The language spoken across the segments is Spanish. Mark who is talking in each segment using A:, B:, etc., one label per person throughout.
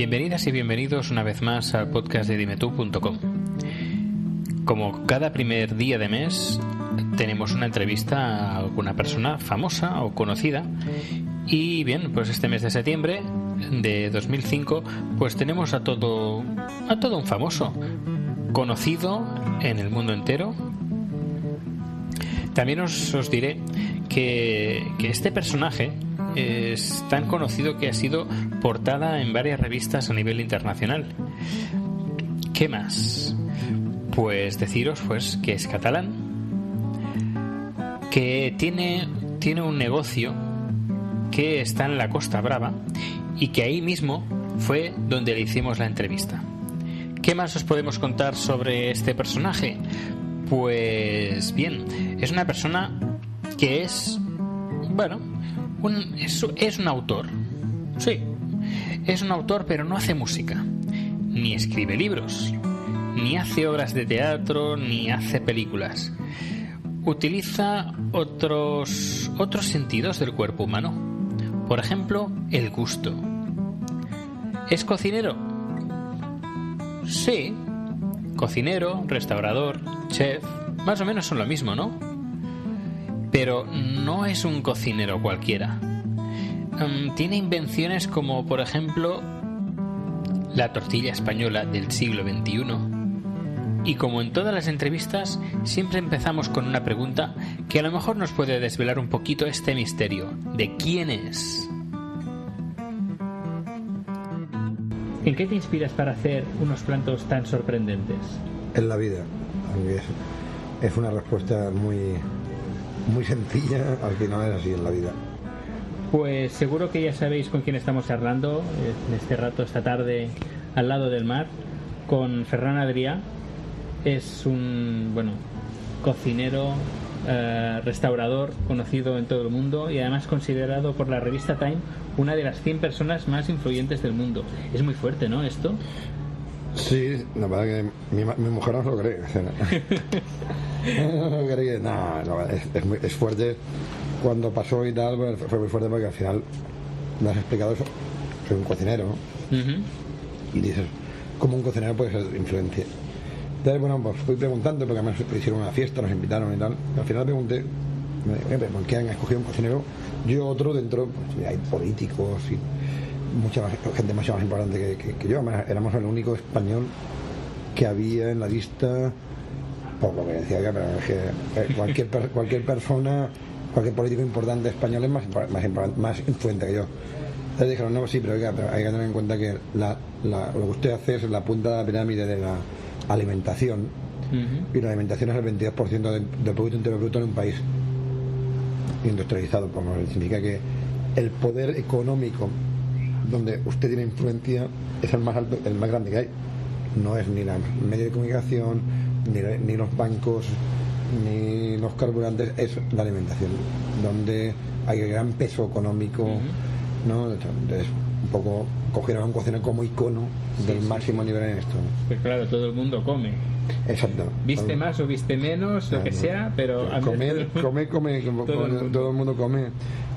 A: Bienvenidas y bienvenidos una vez más al podcast de dimetú.com. Como cada primer día de mes tenemos una entrevista a alguna persona famosa o conocida y bien, pues este mes de septiembre de 2005 pues tenemos a todo a todo un famoso conocido en el mundo entero. También os, os diré que, que este personaje es tan conocido que ha sido portada en varias revistas a nivel internacional. ¿Qué más? Pues deciros pues que es catalán, que tiene, tiene un negocio que está en la Costa Brava y que ahí mismo fue donde le hicimos la entrevista. ¿Qué más os podemos contar sobre este personaje? Pues bien, es una persona que es, bueno, es, es un autor. Sí, es un autor pero no hace música, ni escribe libros, ni hace obras de teatro, ni hace películas. Utiliza otros, otros sentidos del cuerpo humano. Por ejemplo, el gusto. ¿Es cocinero? Sí. Cocinero, restaurador, chef, más o menos son lo mismo, ¿no? Pero no es un cocinero cualquiera. Um, tiene invenciones como, por ejemplo, la tortilla española del siglo XXI. Y como en todas las entrevistas, siempre empezamos con una pregunta que a lo mejor nos puede desvelar un poquito este misterio de quién es. ¿En qué te inspiras para hacer unos platos tan sorprendentes?
B: En la vida. es una respuesta muy, muy sencilla, al final es así en la vida.
A: Pues seguro que ya sabéis con quién estamos charlando en este rato, esta tarde, al lado del mar, con Ferran Adrià. Es un, bueno, cocinero, eh, restaurador conocido en todo el mundo y además considerado por la revista Time una de las 100 personas más influyentes del mundo. Es muy fuerte, ¿no? Esto.
B: Sí, la verdad que mi, mi mujer no lo cree. no no, es, es muy- es fuerte. Cuando pasó y tal, fue muy fuerte porque al final me has explicado eso. Soy un cocinero ¿no?
A: Ujú.
B: y dices, ¿cómo un cocinero puede ser influencia? Entonces, bueno, pues fui preguntando porque además hicieron una fiesta, nos invitaron y tal. Y al final pregunté, me dije, "Oye, ¿por qué han escogido un cocinero? Yo otro dentro, pues hay políticos y mucha más- gente mucho más importante que, que- que yo. Además, éramos el único español que había en la lista, por lo que decía que, pero es que eh, cualquier, cualquier persona, cualquier político importante español es más, más, más influente que yo. Entonces dijeron, no, sí, pero oiga, pero hay que tener en cuenta que la- la- lo que usted hace es la punta de la pirámide de la alimentación y la alimentación es el 22% del, del Producto Entero Bruto en un país industrializado, como significa que el poder económico donde usted tiene influencia es el más alto, el más grande que hay. No es ni la medio de comunicación, ni, ni los bancos, ni los carburantes, es la alimentación, donde hay gran peso económico, ¿no? Entonces, un poco cogieron a un cocinero como icono del máximo nivel en esto. ¿no?
A: Pues claro, todo el mundo come.
B: Exacto.
A: Viste más o viste menos, lo
B: No,
A: que
B: no.
A: sea, pero... a mí-
B: comer, comer, come,
A: Todo el
B: todo el mundo come.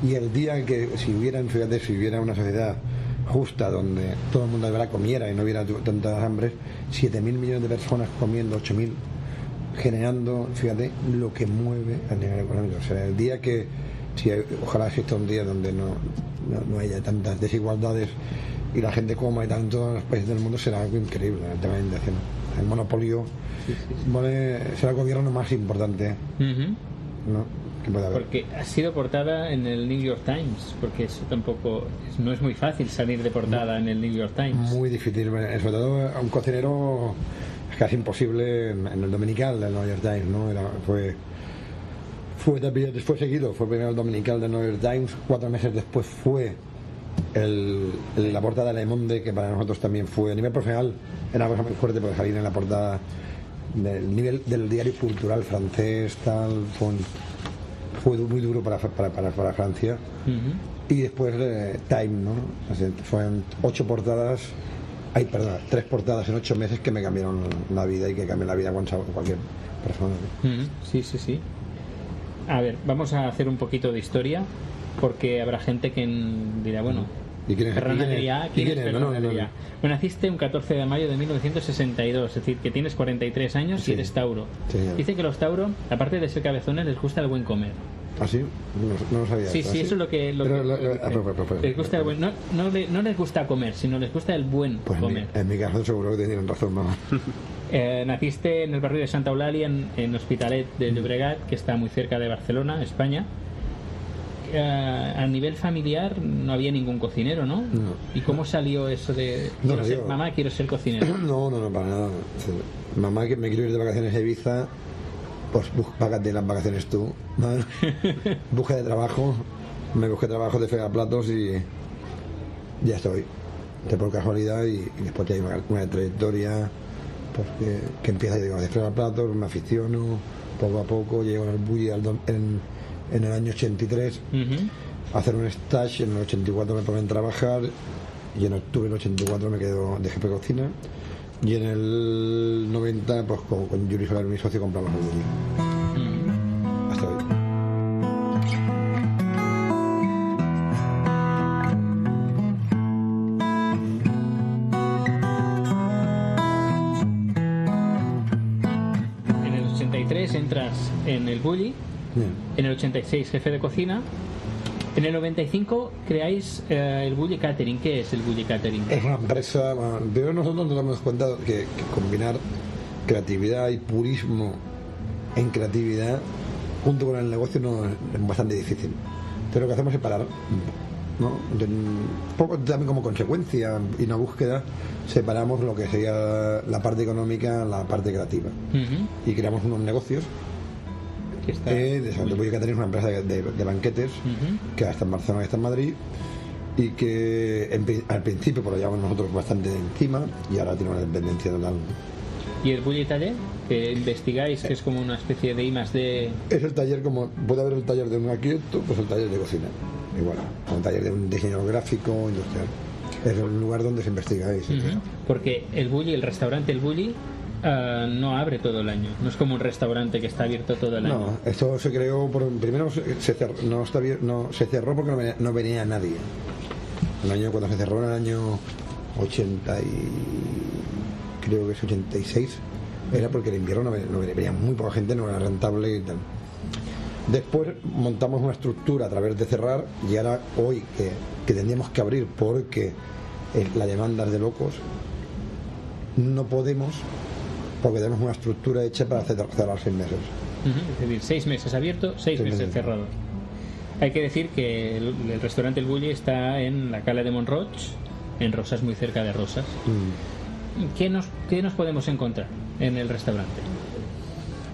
B: Y el día que si hubiera, fíjate, si hubiera una sociedad justa donde todo el mundo de verdad comiera y no hubiera tantas hambres, 7.000 millones de personas comiendo, 8.000, generando, fíjate, lo que mueve a nivel económico. O sea, el día que, si hay- ojalá exista un día donde no, no, no haya tantas desigualdades y la gente coma y tal en los países del mundo, será algo increíble el tema de la alimentación. El monopolio vale, será el gobierno más importante. ¿no? Que puede haber.
A: Porque ha sido portada en el New York Times, porque eso tampoco no es muy fácil salir de portada en el New York Times.
B: Muy difícil, sobre todo a un cocinero es casi imposible en, el dominical del New York Times, ¿no? Era, fue, fue, fue seguido, fue primero el dominical del New York Times, cuatro meses después fue el- la portada de Le Monde, que para nosotros también fue a nivel profesional, era una cosa muy fuerte porque salir en la portada del nivel del diario cultural francés, tal, fue, un- fue muy duro para, para, para, para Francia. Y después eh, Time, ¿no? Fueron ocho portadas, ay, perdón, tres portadas en ocho meses que me cambiaron la vida y que cambian la vida a cualquier persona.
A: Sí, sí, sí. A ver, vamos a hacer un poquito de historia, porque habrá gente que dirá, bueno,
B: ¿Y quién es?
A: Ferran. Adrià,
B: ¿Y
A: ¿quién es Ferran
B: no, no, no.
A: Bueno, naciste un 14 de mayo de 1962, es decir, que tienes 43 años
B: Sí.
A: y eres Tauro.
B: Señor.
A: Dice que los Tauro, aparte de ser cabezones, les gusta el buen comer.
B: ¿Ah, sí? No, lo sabía.
A: Sí,
B: ¿Ah,
A: sí, eso es lo que...
B: Ah,
A: les gusta el buen... No, no, le- no les gusta comer, sino les gusta el buen
B: Pues en mi,
A: comer.
B: en mi caso seguro que tienen razón, mamá.
A: Eh, naciste en el barrio de Santa Eulalia, en, en Hospitalet de
B: Mm.
A: Llobregat, que está muy cerca de Barcelona, España. Eh, a nivel familiar no había ningún cocinero, ¿no?
B: No.
A: ¿Y cómo salió eso de
B: No
A: quiero ser
B: salió.
A: mamá, quiero ser cocinero?
B: No, no, no, para nada. Mamá, que me quiero ir de vacaciones a Ibiza, pues págate las vacaciones tú. ¿no? Busca de trabajo, me busqué trabajo de platos y ya estoy. De por casualidad y, y después ya hay una, una trayectoria pues, que, que empieza yo digo, de platos, me aficiono, poco a poco, llego al do- en, en el año 83
A: Ujú.
B: a hacer un stage, en el 84 me ponen a trabajar y en octubre del 84 me quedo de jefe de cocina y en el 90 pues con, con Yuri Soler, mi socio, compramos el.
A: Ujú.
B: Hasta hoy.
A: En el 83 entras en el Bulli,
B: Bien.
A: en el 86 jefe de cocina. En el 95 creáis eh, el Bulli Catering. ¿Qué es el Bulli Catering?
B: Es una empresa, pero nosotros nos damos cuenta que, que combinar creatividad y purismo en creatividad junto con el negocio no es bastante difícil. Entonces lo que hacemos es parar, ¿no? Un poco también como consecuencia y una búsqueda separamos lo que sería la parte económica, la parte creativa
A: Ujú.
B: y creamos unos negocios.
A: Que está-
B: Eh, de Santo Puyo Catering una empresa de, de- de banquetes
A: Ujú.
B: que está en Barcelona y está en Madrid y que en al principio pues lo llevamos nosotros bastante encima y ahora tiene una dependencia total.
A: Y el Bulli Taller, que investigáis, que es como una especie de I más D.
B: Es el taller como puede haber el taller de un arquitecto, pues el taller de cocina. Igual, un taller de un diseñador gráfico, industrial. Es el lugar donde se investiga eso.
A: Ujú. Porque el Bulli, el restaurante El Bulli, ah, no abre todo el año. No es como un restaurante que está abierto todo el año.
B: No, esto se creó por primero se, cerró, no, está no, se cerró porque no venía, no venía nadie. El año cuando se cerró en el año 80 y creo que es 86 era porque el invierno no venía, muy poca gente, no era rentable y tal. Después montamos una estructura a través de cerrar y ahora hoy que, que tendríamos que abrir porque la demanda es de locos, no podemos porque tenemos una estructura hecha para cer- cerrar seis meses.
A: Es decir, seis meses abierto, seis
B: Seis
A: meses
B: meses.
A: cerrado. Hay que decir que el, el restaurante El Bulli está en la Cala de Monroig, en Rosas, muy cerca de Rosas.
B: Mm.
A: ¿Qué nos, ¿Qué nos podemos encontrar en el restaurante?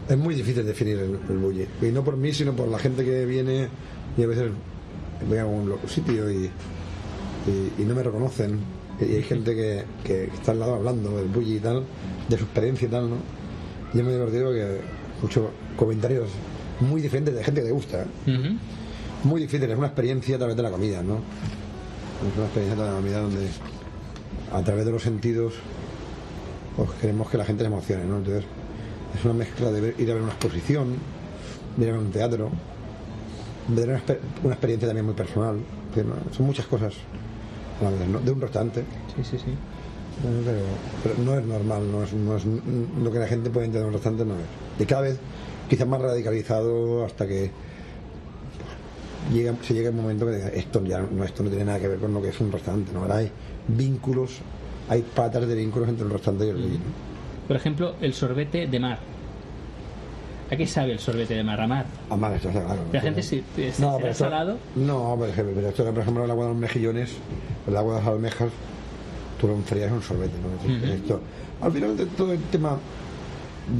B: Es muy difícil definir el, el bulli. Y no por mí, sino por la gente que viene y a veces voy a lo- sitio y, y, y no me reconocen. Y hay gente que, que está al lado hablando del bulli y tal, de su experiencia y tal, ¿no? Y es muy divertido que escucho comentarios muy diferentes de gente que te gusta.
A: Ujú.
B: Muy difícil, es una experiencia a través de la comida, ¿no? Es una experiencia a través de la comida donde a través de los sentidos pues queremos que la gente se emocione, ¿no? Entonces es una mezcla de ver- ir a ver una exposición, de ir a ver un teatro, de tener una, una experiencia también muy personal. son muchas cosas ¿no? de un restaurante,
A: Sí, sí, sí.
B: bueno, pero, pero no es normal, no es, no es lo que la gente puede entender de un restaurante, no es. Y cada vez quizás más radicalizado hasta que pues, llega, se llega un momento que esto ya no, esto no tiene nada que ver con lo que es un restaurante, ¿no? Ahora hay vínculos, hay patas de vínculos entre el restaurante y el bulli, ¿no?
A: Por ejemplo, el sorbete de mar. ¿A qué sabe el sorbete de mar? A
B: mal, esto está claro.
A: La gente si, si-
B: No, pero esto-
A: salado.
B: No, por ejemplo, pero esto, por ejemplo, el agua de los mejillones, el agua de las almejas, tú lo enfrías en un sorbete, ¿no? Esto, al final de todo el tema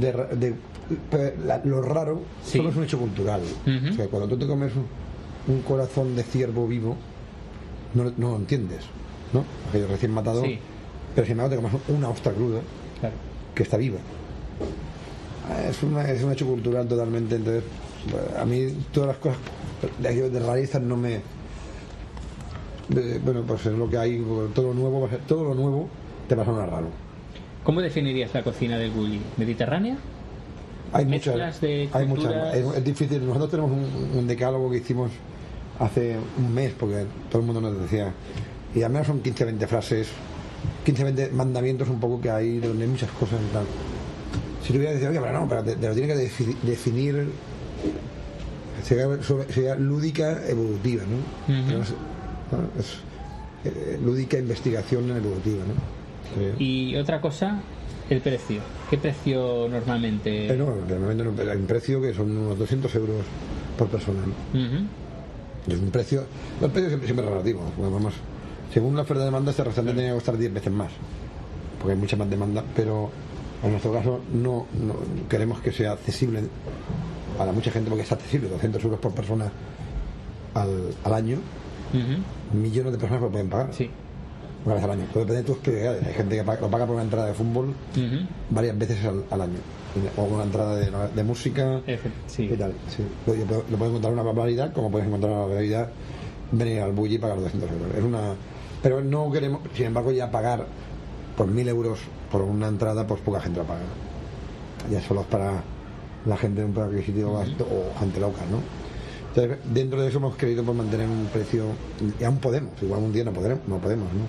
B: de, de- pe- la- lo raro
A: Sí.
B: solo es un hecho cultural. O sea, cuando tú te comes un, un corazón de ciervo vivo, no, lo- no lo entiendes, ¿no? Aquello recién matado.
A: Sí.
B: Pero sin embargo te comes una ostra cruda
A: Claro.
B: que está viva. Es, una, es un hecho cultural totalmente, entonces a mí todas las cosas de, aquello de rarezas no me... bueno, pues es lo que hay, todo lo nuevo, ser- todo lo nuevo te va a sonar raro.
A: ¿Cómo definirías la cocina del Bulli? ¿Mediterránea?
B: Hay muchas,
A: de
B: hay muchas, es, es difícil. Nosotros tenemos un, un decálogo que hicimos hace un mes, porque todo el mundo nos decía, Y al menos son 15 20 frases, 15 20 mandamientos un poco que hay donde hay muchas cosas y tal. Si tuviera decir, oye, pero no, pero te, te lo tiene que defi- definir sería, sería lúdica evolutiva, ¿no? Eh, lúdica investigación evolutiva, ¿no?
A: Y otra cosa, el precio. ¿Qué precio normalmente?
B: Eh, no, realmente no, hay un precio que son unos 200 euros por persona. es un precio, los precios siempre, siempre relativos. vamos, según la oferta de demanda, este restaurante tenía que costar 10 veces más, porque hay mucha más demanda, pero en nuestro caso no, no queremos que sea accesible a la mucha gente, porque es accesible, 200 euros por persona al, al año, millones de personas lo pueden pagar
A: Sí.
B: una vez al año. Todo depende de tus prioridades. Hay gente que paga- lo paga por una entrada de fútbol varias veces al, al año, o una entrada de, de música.
A: Efe- sí.
B: y tal. Sí. Lo, lo puedes encontrar una barbaridad, como puedes encontrar una barbaridad venir al bully y pagar 200 euros. Es una, pero no queremos, sin embargo, ya pagar por 1000 euros por una entrada, pues poca gente lo paga. Ya solo es para la gente de un adquisitivo alto o gente loca, ¿no? Entonces, dentro de eso hemos querido pues, mantener un precio, y aún podemos, igual un día no podremos, no podemos, ¿no?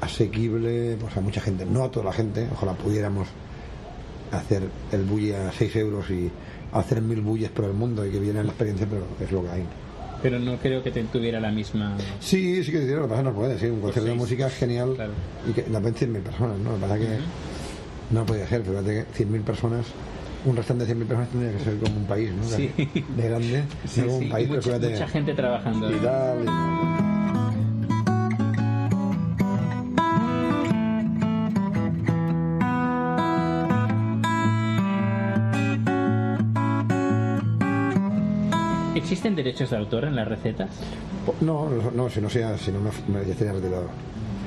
B: Asequible pues, a mucha gente, no a toda la gente, ojalá pudiéramos hacer el bully a 6 euros y hacer mil bulles por el mundo y que viene la experiencia, pero es lo que hay.
A: Pero no creo que te tuviera la misma.
B: Sí, sí que dinero, lo que pasa no puede, sí, un concierto de música es genial
A: Claro.
B: y que la ven 100.000 personas, ¿no? Lo que pasa es que no podía ser, fíjate que 100.000 personas, un restaurante de 100.000 personas tendría que ser como un país, ¿no?
A: Sí.
B: De grande,
A: Sí,
B: un país, pero
A: mucha, mucha gente trabajando.
B: y tal, y-
A: ¿Existen derechos de autor en las recetas?
B: No, no, no, si no sea, si no me, me- estaría retirado.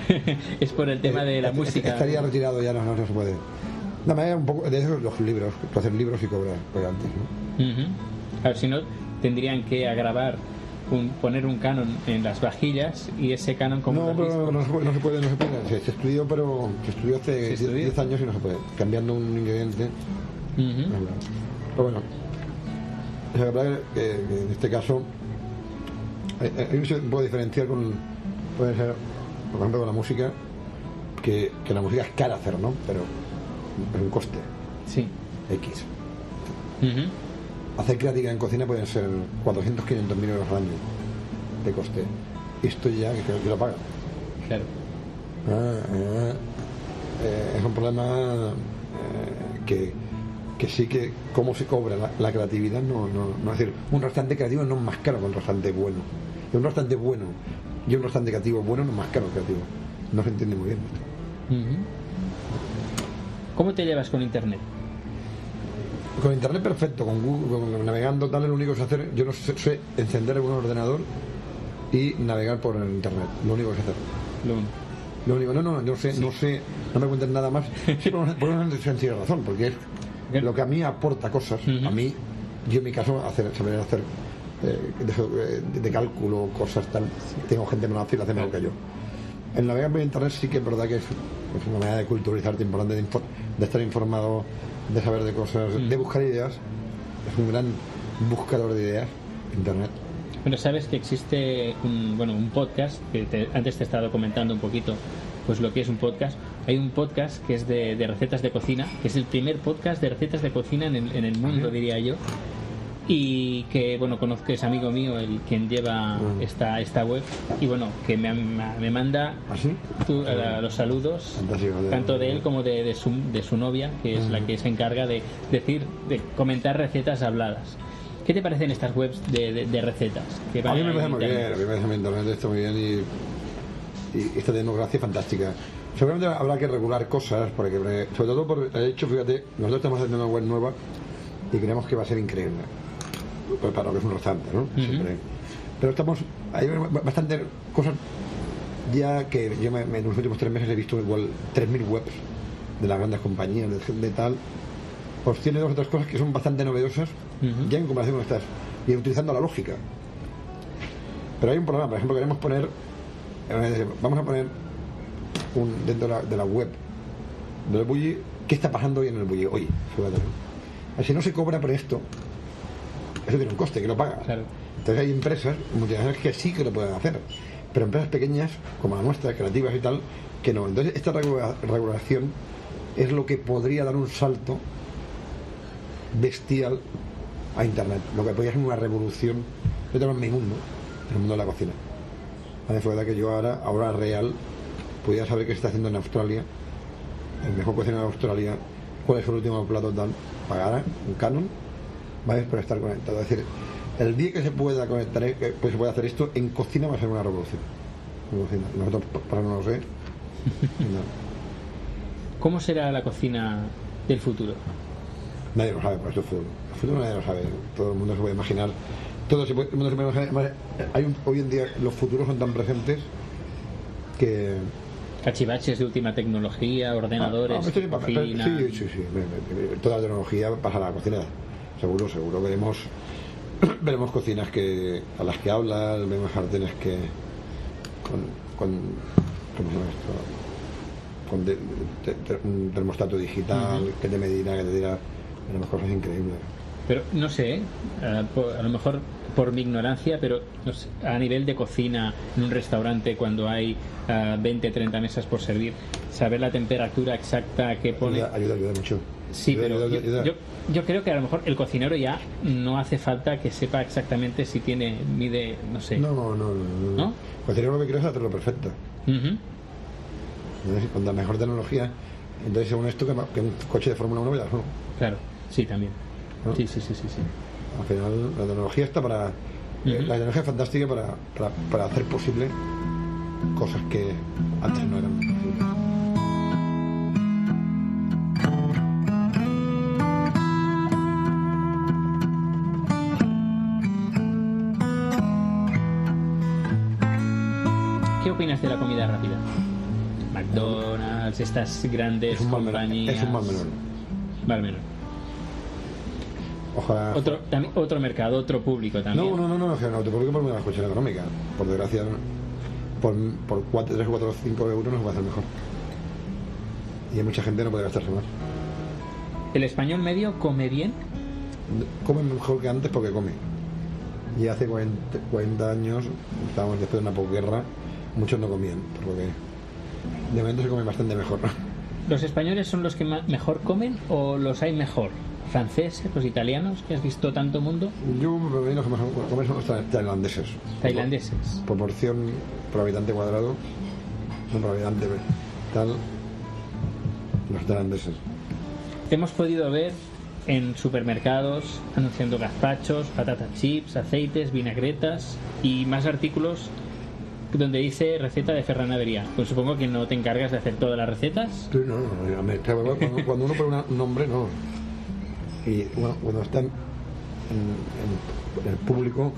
A: es por el tema de la música.
B: Estaría retirado ya, no, no, no se puede. La manera un poco de eso los libros, hacer libros y cobrar royalties, ¿no?
A: Ujú. A ver, si no, tendrían que agravar, un, poner un canon en las vajillas y ese canon como
B: No, pero no no se puede, no se puede. Se, estudió, pero se estudió hace
A: ¿Se
B: 10
A: estudió?
B: 10 años y no se puede. Cambiando un ingrediente. No. Pero bueno, es verdad que, que en este caso hay, hay- se puede diferenciar con, puede ser, por ejemplo, con la música, que, que la música es cara hacer, ¿no? Pero es un coste
A: Sí.
B: X. Hacer creativa en cocina pueden ser 400, 500 mil euros al año de coste. Esto ya, que, que lo paga.
A: Claro.
B: Ah, ah, eh, es un problema eh, que, que sí que cómo se cobra la, la creatividad no, no, no es decir un restaurante creativo no es más caro que un restaurante bueno y un restaurante bueno y un restaurante creativo bueno no es más caro que creativo no se entiende muy bien
A: Ujú. ¿Cómo te llevas con internet?
B: con internet perfecto con Google con navegando tal lo único que sé hacer yo no sé, sé encender un ordenador y navegar por el internet lo único que sé hacer
A: Lo único.
B: Lo único, no, no, no sé, no sé, no me cuenten nada más. Sí, por una, por una sencilla razón, porque es
A: Bien.
B: lo que a mí aporta cosas, a mí, yo en mi caso, hacer, saber hacer eh, de, de- cálculo, cosas tal, tengo gente más fácil, hace mejor que yo. El navegar por internet sí que es verdad que es, es una manera de culturizarte importante, de, de estar informado, de saber de cosas, de buscar ideas. Es un gran buscador de ideas, internet.
A: Bueno, sabes que existe un, bueno, un podcast, que te- antes te he estado comentando un poquito pues lo que es un podcast. Hay un podcast que es de, de recetas de cocina, que es el primer podcast de recetas de cocina en el, en el mundo, diría yo. Y que, bueno, conozco, que es amigo mío el quien lleva esta, esta web. Y bueno, que me, me manda
B: ¿Así?
A: tú- a- los saludos,
B: Fantástico, de-
A: tanto de él como de, de su, de su novia, que es la que se encarga de decir, de comentar recetas habladas. ¿Qué te parecen estas webs de, recetas? Que
B: A mí me parece muy bien, a mí me parece muy internet está muy bien y, y esta democracia fantástica. Seguramente habrá que regular cosas, porque, porque, sobre todo por el hecho, fíjate, nosotros estamos haciendo una web nueva y creemos que va a ser increíble. Pues para lo que es un restaurante, ¿no? Siempre. Pero estamos, hay bastante cosas ya que yo me- en los últimos tres meses he visto igual 3.000 webs de las grandes compañías, de, de tal. Pues tiene dos o tres cosas que son bastante novedosas, ya en comparación con estas, y utilizando la lógica. Pero hay un problema, por ejemplo, queremos poner, eh, vamos a poner un, dentro de la, de la web del bully, ¿qué está pasando hoy en el bully? Hoy, fíjate, ¿no? Si no se cobra por esto, eso tiene un coste, que lo paga.
A: Claro.
B: Entonces hay empresas multinacionales que sí que lo pueden hacer. pero empresas pequeñas, como la nuestra, creativas y tal, que no. Entonces, esta regula- regulación es lo que podría dar un salto bestial a Internet. Lo que podría ser una revolución, yo tengo en mi mundo, en el mundo de la cocina. Fue verdad que yo ahora, ahora real, podía saber qué se está haciendo en Australia, el mejor cocinero de Australia, cuál es el último plato tal, pagar un canon, ¿vale? Para estar conectado. Es decir, el día que se pueda conectar, eh, que pues se pueda hacer esto, en cocina va a ser una revolución. Cocina. Nosotros, para no lo sé, no.
A: ¿Cómo será la cocina del futuro?
B: Nadie lo sabe, por eso. El fútbol nadie lo sabe. Todo el mundo se puede imaginar. Todo se puede, el mundo se puede imaginar. Además, Hay un- hoy en día los futuros son tan presentes que.
A: Cachivaches de última tecnología, ordenadores,
B: Ah, esto sí,
A: cocina.
B: sí, sí, Toda la tecnología pasa a la cocina. Seguro, seguro. Veremos, veremos cocinas que a las que hablas, vemos sartenes que. con. con ¿Cómo se llama esto? Con de- un termostato digital que te medirá, que te dirá. Veremos cosas increíbles.
A: Pero no sé, ¿eh? a, por- a lo mejor por mi ignorancia, pero no sé, a nivel de cocina en un restaurante cuando hay ah, 20, 30 mesas por servir, saber la temperatura exacta que pone...
B: Ayuda, ayuda, ayuda mucho.
A: Sí,
B: Ayuda,
A: pero
B: ayuda,
A: yo, yo- yo creo que a lo mejor el cocinero ya no hace falta que sepa exactamente si tiene, mide, no sé.
B: No, no, no. no,
A: ¿No?
B: Cocinero lo que quiere es hacerlo perfecto. Entonces, Con la mejor tecnología. Entonces, según esto, que, un coche de Fórmula 1 vaya solo.
A: Claro, sí, también.
B: ¿No?
A: Sí, sí, sí, sí, sí.
B: Al final, la tecnología está para. eh. La tecnología es fantástica para, para, para hacer posible cosas que antes no eran posibles.
A: ¿Qué opinas de la comida rápida? McDonald's, estas grandes
B: Es un mal menor.
A: compañías.
B: Es un mal menor.
A: Mal menor.
B: Ojalá.
A: Otro, también, otro mercado, otro público también.
B: No, no, no, no, no, te preocupes por la cuestión económica. Por desgracia, por, por 4, 3, 4, 5 euros no se puede hacer mejor. Y mucha gente no puede gastarse más.
A: ¿El español medio come bien?
B: Come mejor que antes porque come. Y hace 40, 40 años, estábamos después de una posguerra, muchos no comían, porque de momento se come bastante mejor.
A: ¿Los españoles son los que mejor comen o los hay mejor? ¿Franceses, los italianos, que has visto tanto mundo?
B: Yo me imagino que más comer tailandeses.
A: Tailandeses.
B: Proporción por habitante cuadrado, no por habitante tal, los tailandeses.
A: Hemos podido ver en supermercados anunciando gazpachos, patatas chips, aceites, vinagretas y más artículos donde dice receta de ferranadería. Pues supongo que no te encargas de hacer todas las recetas.
B: Sí, no, no, no, cuando, uno pone un nombre, no. Y bueno, cuando está en, en- en el público,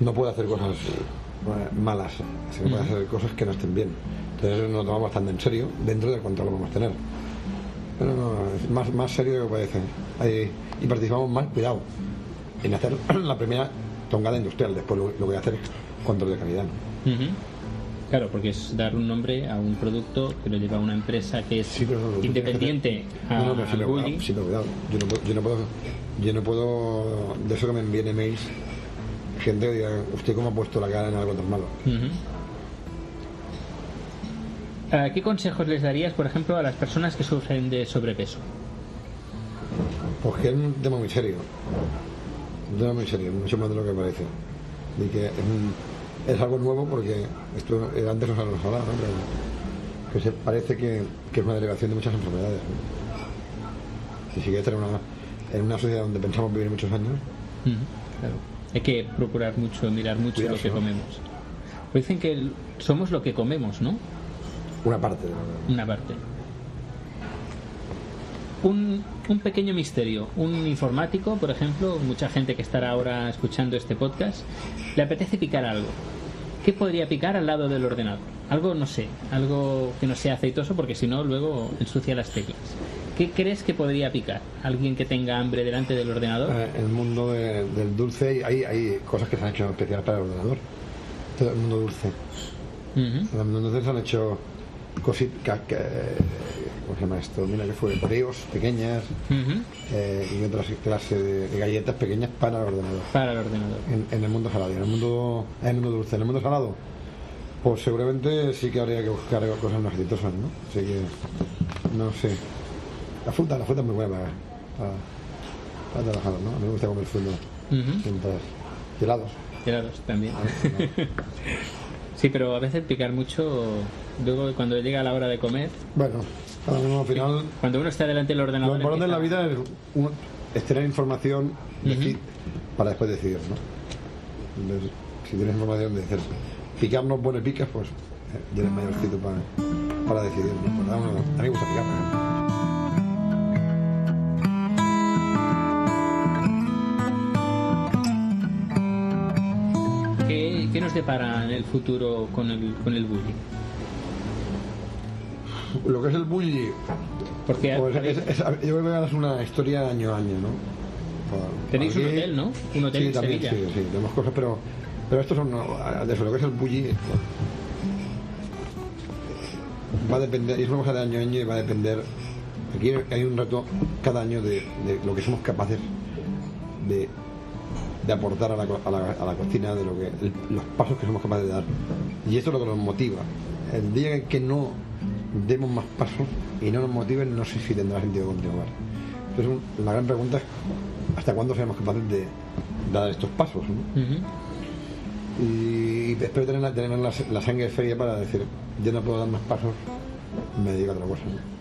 B: no puede hacer cosas eh, malas, sino puede hacer cosas que no estén bien. Entonces nos lo tomamos bastante en serio dentro del control que podemos tener. Pero no, es más, más serio de lo que parece. Ahí- y participamos más, cuidado, en hacer la primera tongada industrial. Después lo, lo que voy a hacer es control de calidad.
A: Claro, porque es dar un nombre a un producto que lo lleva una empresa que es
B: Sí, no,
A: independiente
B: No,
A: a
B: no, sí, pero
A: Bully.
B: cuidado. Yo no, puedo, yo, no puedo, yo no puedo, de eso que me envíen emails, gente que diga, ¿usted cómo ha puesto la cara en algo tan malo?
A: Ah, ¿Qué consejos les darías, por ejemplo, a las personas que sufren de sobrepeso?
B: Porque es un tema muy serio. Un tema muy serio, mucho más de lo que parece. Y que es, un- es algo nuevo porque esto antes no se nos hablaba, ¿no? Pero que se parece que, que es una derivación de muchas enfermedades. ¿no? Y si quieres estar en una, en una sociedad donde pensamos vivir muchos años,
A: Claro. Hay que procurar mucho, mirar mucho lo que
B: ¿no?
A: comemos. Pues dicen que somos lo que comemos, ¿no?
B: una parte de la
A: Una parte. Un, un pequeño misterio. Un informático, por ejemplo, mucha gente que estará ahora escuchando este podcast, le apetece picar algo. ¿Qué podría picar al lado del ordenador? Algo, no sé, algo que no sea aceitoso porque si no luego ensucia las teclas. ¿Qué crees que podría picar? ¿Alguien que tenga hambre delante del ordenador?
B: Eh, En el mundo de- del dulce hay, hay cosas que se han hecho especiales para el ordenador. Todo el mundo dulce. En mundo dulce se han hecho cositas que... ¿Cómo se llama esto? Mira que fue bríos pequeñas eh, y otras clases de, de galletas pequeñas para el ordenador.
A: Para el ordenador.
B: En, en el mundo salado. En el mundo, en el mundo dulce. En el mundo salado Pues seguramente sí que habría que buscar cosas más exitosas, ¿no? Así que, no sé. La fruta, la fruta es muy buena para, para, para trabajar, ¿no? A mí me gusta comer fruta. Siempre helados.
A: Helados también.
B: ¿no?
A: Sí, pero a veces picar mucho, luego cuando llega la hora de comer,
B: Bueno, al final
A: cuando uno está delante del
B: Lo
A: ordenador...
B: importante en la vida es, uno- es tener información para después decidir, ¿no? Entonces, si tienes información de decir, picar no pone picas, pues eh, tienes mayor sitio para, para decidir, ¿no? Pues, a, mí me gusta picar, ¿no?
A: ¿Qué, qué nos depara en el futuro con el, con el bullying?
B: Lo que es el bully,
A: Porque
B: pues, es- es- yo creo que una historia año a año, ¿no? Por-
A: Tenéis un hotel, ¿no? Un hotel
B: sí,
A: en
B: también,
A: Sevilla.
B: Sí, sí, tenemos cosas, pero, pero esto son, de eso, lo que es el bully, va a depender, y es una cosa de año a año y va a depender, aquí hay un reto cada año de, de lo que somos capaces de, de aportar a la, a, la, a la cocina, de lo que el- los pasos que somos capaces de dar. Y esto es lo que nos motiva. El día en que no demos más pasos y no nos motiven, no sé si tendrá sentido continuar. Entonces, la gran pregunta es hasta cuándo seremos capaces de dar estos pasos. Y espero tener, la, tener la, la sangre fría para decir, yo no puedo dar más pasos, me dedico a otra cosa. ¿no?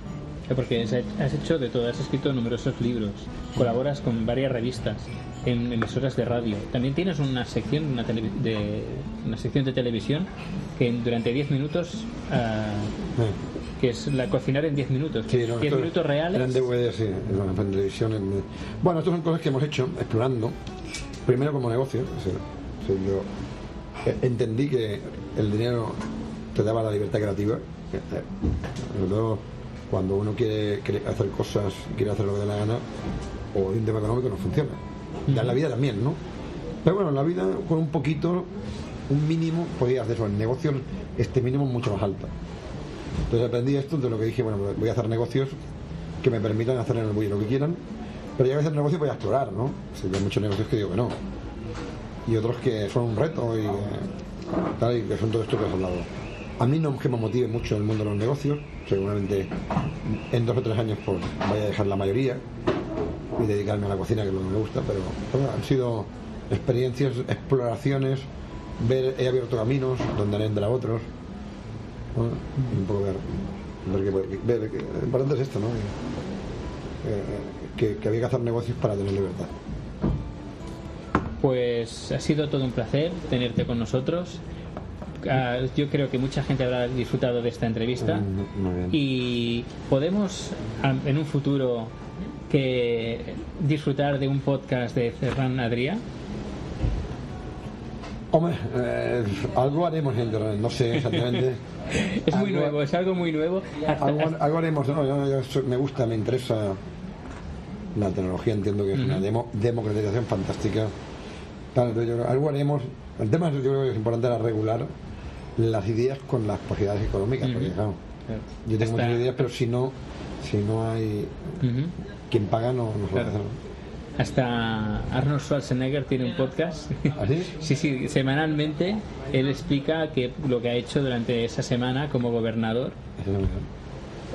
A: Eh, Porque has hecho de todo, has escrito numerosos libros, colaboras con varias revistas, en emisoras de radio. También tienes una sección, una, de, una sección de televisión que durante 10 minutos, ah. Que es la cocinar en 10 minutos.
B: Sí, no,
A: 10 minutos reales.
B: Eran DVD, sí, en televisión. en- Bueno, estas son cosas que hemos hecho explorando. Primero como negocio. o sea, o sea, yo eh, entendí que el dinero te daba la libertad creativa. eh, eh, Sobre todo cuando uno quiere, quiere hacer cosas, quiere hacer lo que le da la gana, o de un tema económico no funciona. En la vida también, ¿no? Pero bueno, en la vida con un poquito, un mínimo, podías hacer eso. En negocios, este mínimo es mucho más alto. Entonces aprendí esto de lo que dije, bueno, pues voy a hacer negocios que me permitan hacer en el bully lo que quieran, pero ya que hacer negocios voy a explorar, ¿no? Sea, hay muchos negocios que digo que no. Y otros que son un reto y, eh, tal, y que son todo esto que has hablado. A mí no es que me motive mucho el mundo de los negocios, seguramente en dos o tres años pues vaya a dejar la mayoría y dedicarme a la cocina, que es lo que me gusta, pero han sido experiencias, exploraciones, he abierto caminos donde han entrado otros, bueno, un poco ver, ver que, ver importante es esto, ¿no? Que, eh, que- que había que hacer negocios para tener libertad.
A: Pues ha sido todo un placer tenerte con nosotros. Ah, yo creo que mucha gente habrá disfrutado de esta entrevista.
B: Mm.
A: Y podemos en un futuro que disfrutar de un podcast de Ferran Adrià.
B: Hombre, eh, algo haremos en internet, no sé exactamente.
A: Es muy
B: Algo-
A: nuevo, es algo muy nuevo.
B: Algo, algo haremos, no, yo- yo me gusta, me interesa la tecnología, entiendo que es una demo- democratización fantástica. Claro, yo algo haremos. El tema es, yo creo que es importante era regular las ideas con las posibilidades económicas, porque claro,
A: Claro.
B: yo tengo muchas ideas, pero si no, si no hay quien paga, no, no
A: Claro. Hasta Arnold Schwarzenegger tiene un podcast.
B: ¿Así?
A: Sí, sí, semanalmente él explica que lo que ha hecho durante esa semana como gobernador.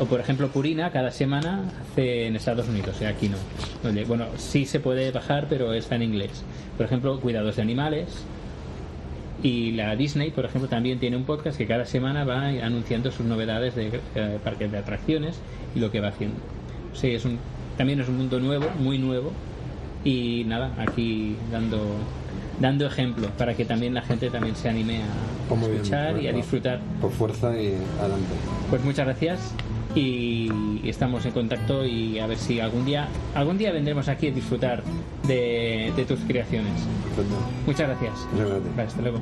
A: O por ejemplo, Purina cada semana hace en Estados Unidos, y aquí no. Bueno, sí se puede bajar, pero está en inglés. Por ejemplo, cuidados de animales. Y la Disney, por ejemplo, también tiene un podcast que cada semana va anunciando sus novedades de eh, parques de atracciones y lo que va haciendo. Sí, es un, también es un mundo nuevo, muy nuevo. Y nada, aquí dando dando ejemplo para que también la gente también se anime a
B: Pues bien,
A: escuchar y a disfrutar.
B: Por fuerza y adelante.
A: Pues muchas gracias y estamos en contacto y a ver si algún día algún día vendremos aquí a disfrutar de, de tus creaciones.
B: Perfecto.
A: Muchas gracias.
B: Muchas gracias.
A: Vale, hasta luego.